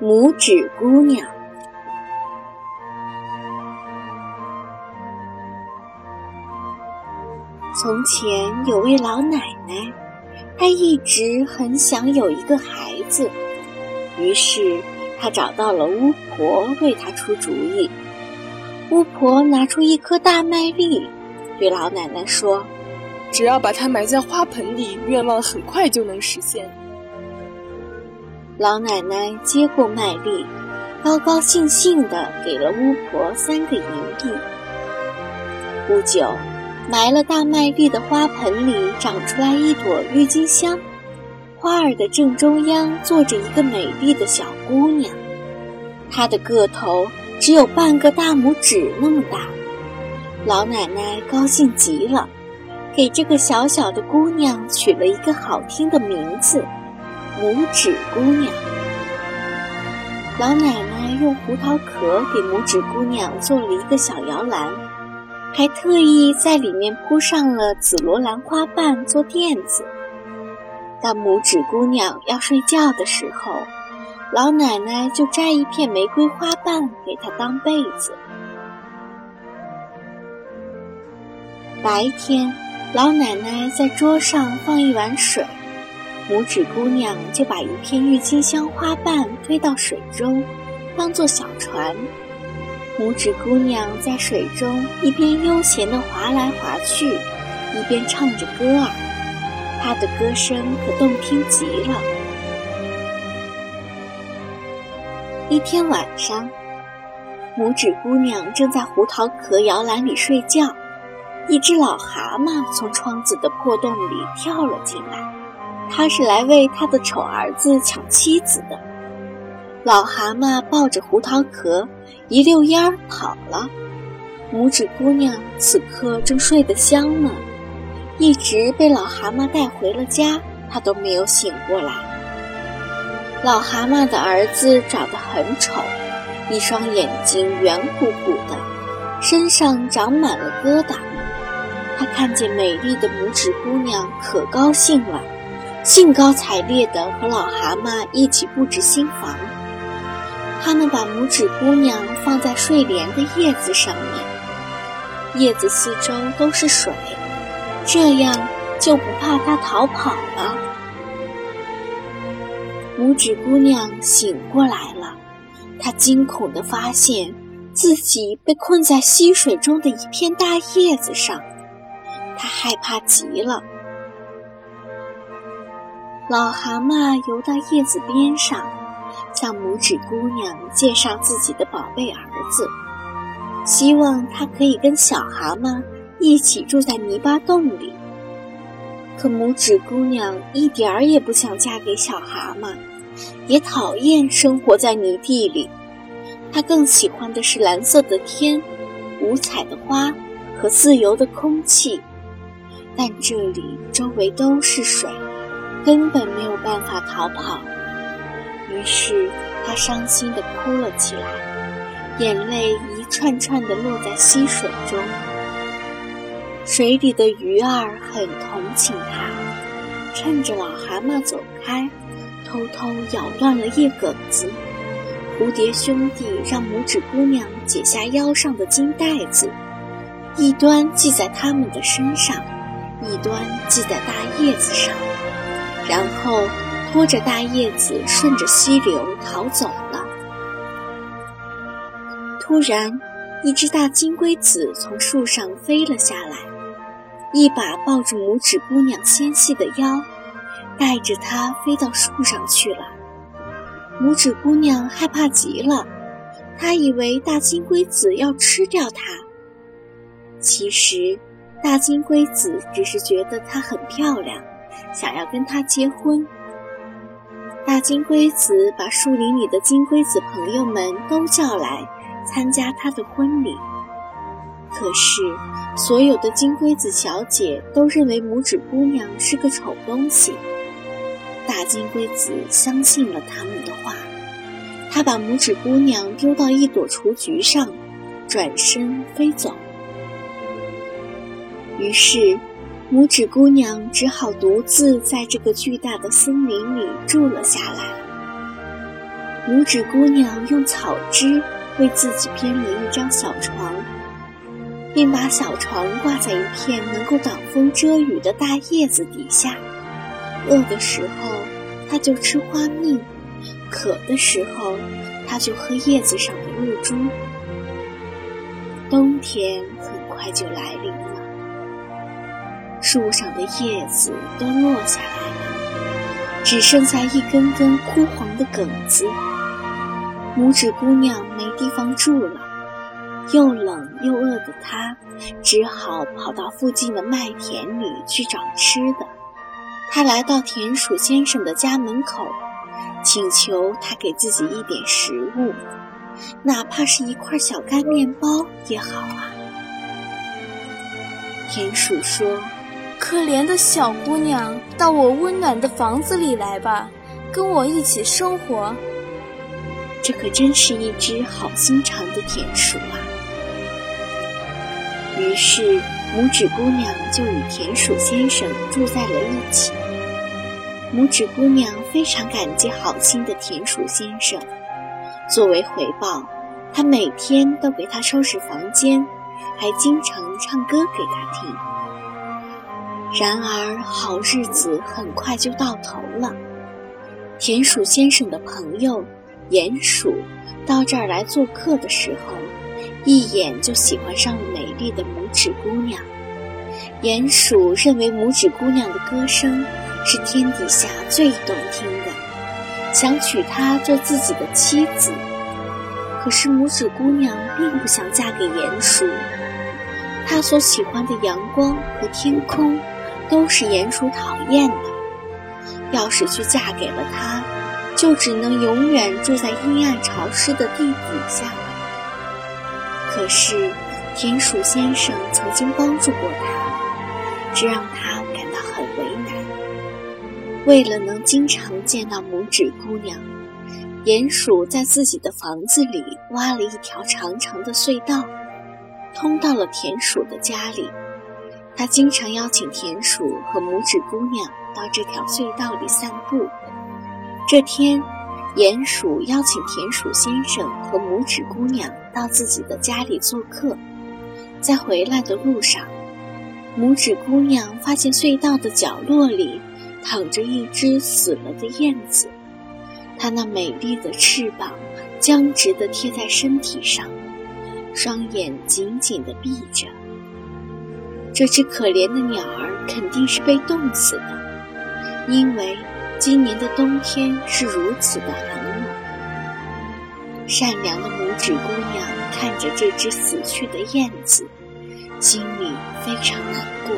拇指姑娘。从前有位老奶奶，她一直很想有一个孩子，于是她找到了巫婆为她出主意。巫婆拿出一颗大麦粒，对老奶奶说：“只要把它埋在花盆里，愿望很快就能实现。”老奶奶接过麦粒，高高兴兴地给了巫婆三个银币。不久，埋了大麦粒的花盆里长出来一朵郁金香，花儿的正中央坐着一个美丽的小姑娘，她的个头只有半个大拇指那么大。老奶奶高兴极了，给这个小小的姑娘取了一个好听的名字。拇指姑娘，老奶奶用胡桃壳给拇指姑娘做了一个小摇篮，还特意在里面铺上了紫罗兰花瓣做垫子。当拇指姑娘要睡觉的时候，老奶奶就摘一片玫瑰花瓣给她当被子。白天，老奶奶在桌上放一碗水。拇指姑娘就把一片郁金香花瓣推到水中，当做小船。拇指姑娘在水中一边悠闲地划来划去，一边唱着歌儿，她的歌声可动听极了。一天晚上，拇指姑娘正在胡桃壳摇篮里睡觉，一只老蛤蟆从窗子的破洞里跳了进来。他是来为他的丑儿子抢妻子的。老蛤蟆抱着胡桃壳一溜烟儿跑了。拇指姑娘此刻正睡得香呢，一直被老蛤蟆带回了家，她都没有醒过来。老蛤蟆的儿子长得很丑，一双眼睛圆鼓鼓的，身上长满了疙瘩。他看见美丽的拇指姑娘，可高兴了。兴高采烈地和老蛤蟆一起布置新房。他们把拇指姑娘放在睡莲的叶子上面，叶子四周都是水，这样就不怕它逃跑了。拇指姑娘醒过来了，她惊恐地发现自己被困在溪水中的一片大叶子上，她害怕极了。老蛤蟆游到叶子边上，向拇指姑娘介绍自己的宝贝儿子，希望他可以跟小蛤蟆一起住在泥巴洞里。可拇指姑娘一点儿也不想嫁给小蛤蟆，也讨厌生活在泥地里。她更喜欢的是蓝色的天、五彩的花和自由的空气，但这里周围都是水。根本没有办法逃跑，于是他伤心地哭了起来，眼泪一串串地落在溪水中。水里的鱼儿很同情他，趁着老蛤蟆走开，偷偷咬断了叶梗子。蝴蝶兄弟让拇指姑娘解下腰上的金带子，一端系在他们的身上，一端系在大叶子上。然后拖着大叶子顺着溪流逃走了。突然，一只大金龟子从树上飞了下来，一把抱住拇指姑娘纤细的腰，带着她飞到树上去了。拇指姑娘害怕极了，她以为大金龟子要吃掉她。其实，大金龟子只是觉得她很漂亮。想要跟他结婚，大金龟子把树林里的金龟子朋友们都叫来参加他的婚礼。可是，所有的金龟子小姐都认为拇指姑娘是个丑东西。大金龟子相信了他们的话，他把拇指姑娘丢到一朵雏菊上，转身飞走。于是。拇指姑娘只好独自在这个巨大的森林里住了下来。拇指姑娘用草枝为自己编了一张小床，并把小床挂在一片能够挡风遮雨的大叶子底下。饿的时候，她就吃花蜜；渴的时候，她就喝叶子上的露珠。冬天很快就来临了，树上的叶子都落下来了，只剩下一根根枯黄的梗子。拇指姑娘没地方住了，又冷又饿的她，只好跑到附近的麦田里去找吃的。她来到田鼠先生的家门口，请求他给自己一点食物，哪怕是一块小干面包也好啊。田鼠说：“可怜的小姑娘，到我温暖的房子里来吧，跟我一起生活。”这可真是一只好心肠的田鼠啊！于是，拇指姑娘就与田鼠先生住在了一起。拇指姑娘非常感激好心的田鼠先生，作为回报，她每天都给他收拾房间，还经常唱歌给他听。然而，好日子很快就到头了。田鼠先生的朋友。鼹鼠到这儿来做客的时候，一眼就喜欢上了美丽的拇指姑娘。鼹鼠认为拇指姑娘的歌声是天底下最动听的，想娶她做自己的妻子。可是拇指姑娘并不想嫁给鼹鼠，她所喜欢的阳光和天空都是鼹鼠讨厌的。要是去嫁给了他，就只能永远住在阴暗潮湿的地底下了。可是，田鼠先生曾经帮助过他，这让他感到很为难。为了能经常见到拇指姑娘，鼹鼠在自己的房子里挖了一条长长的隧道，通到了田鼠的家里。他经常邀请田鼠和拇指姑娘到这条隧道里散步。这天，鼹鼠邀请田鼠先生和拇指姑娘到自己的家里做客。在回来的路上，拇指姑娘发现隧道的角落里躺着一只死了的燕子，它那美丽的翅膀僵直地贴在身体上，双眼紧紧地闭着。这只可怜的鸟儿肯定是被冻死的，因为。今年的冬天是如此的寒冷，善良的拇指姑娘看着这只死去的燕子，心里非常难过。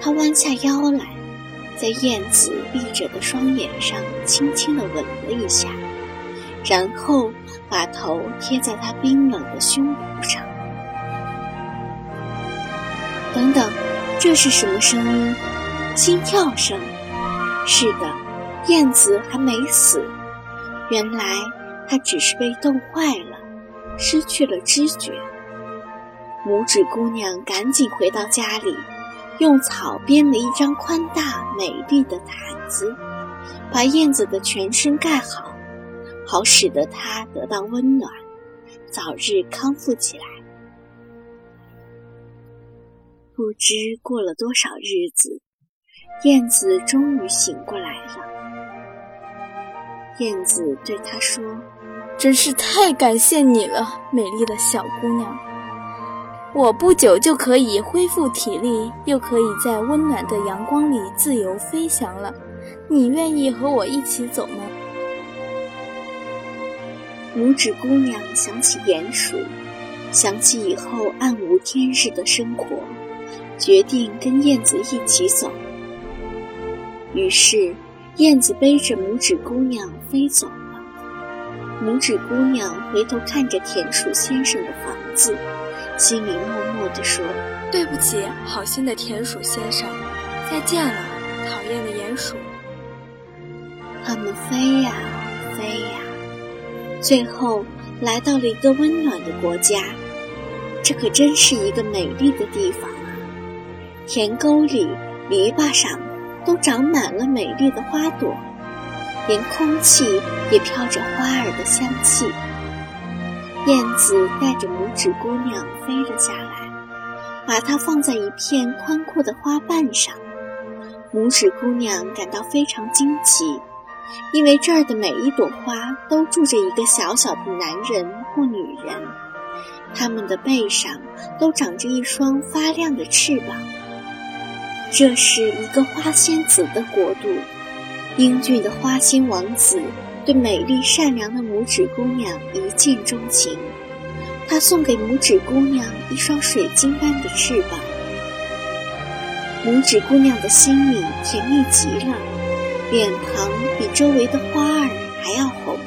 她弯下腰来，在燕子闭着的双眼上轻轻地吻了一下，然后把头贴在她冰冷的胸脯上。等等，这是什么声音？心跳声。是的，燕子还没死，原来它只是被冻坏了，失去了知觉。拇指姑娘赶紧回到家里，用草编了一张宽大美丽的毯子，把燕子的全身盖好，好使得它得到温暖，早日康复起来。不知过了多少日子。燕子终于醒过来了。燕子对他说：“真是太感谢你了，美丽的小姑娘。我不久就可以恢复体力，又可以在温暖的阳光里自由飞翔了。你愿意和我一起走吗？”拇指姑娘想起鼹鼠，想起以后暗无天日的生活，决定跟燕子一起走。于是，燕子背着拇指姑娘飞走了。拇指姑娘回头看着田鼠先生的房子，心里默默地说：“对不起，好心的田鼠先生，再见了，讨厌的鼹鼠。”它们飞呀飞呀，最后来到了一个温暖的国家。这可真是一个美丽的地方啊！田沟里，篱笆上。都长满了美丽的花朵，连空气也飘着花儿的香气。燕子带着拇指姑娘飞了下来，把它放在一片宽阔的花瓣上。拇指姑娘感到非常惊奇，因为这儿的每一朵花都住着一个小小的男人或女人，他们的背上都长着一双发亮的翅膀。这是一个花仙子的国度，英俊的花仙王子对美丽善良的拇指姑娘一见钟情，他送给拇指姑娘一双水晶般的翅膀。拇指姑娘的心里甜蜜极了，脸庞比周围的花儿还要红。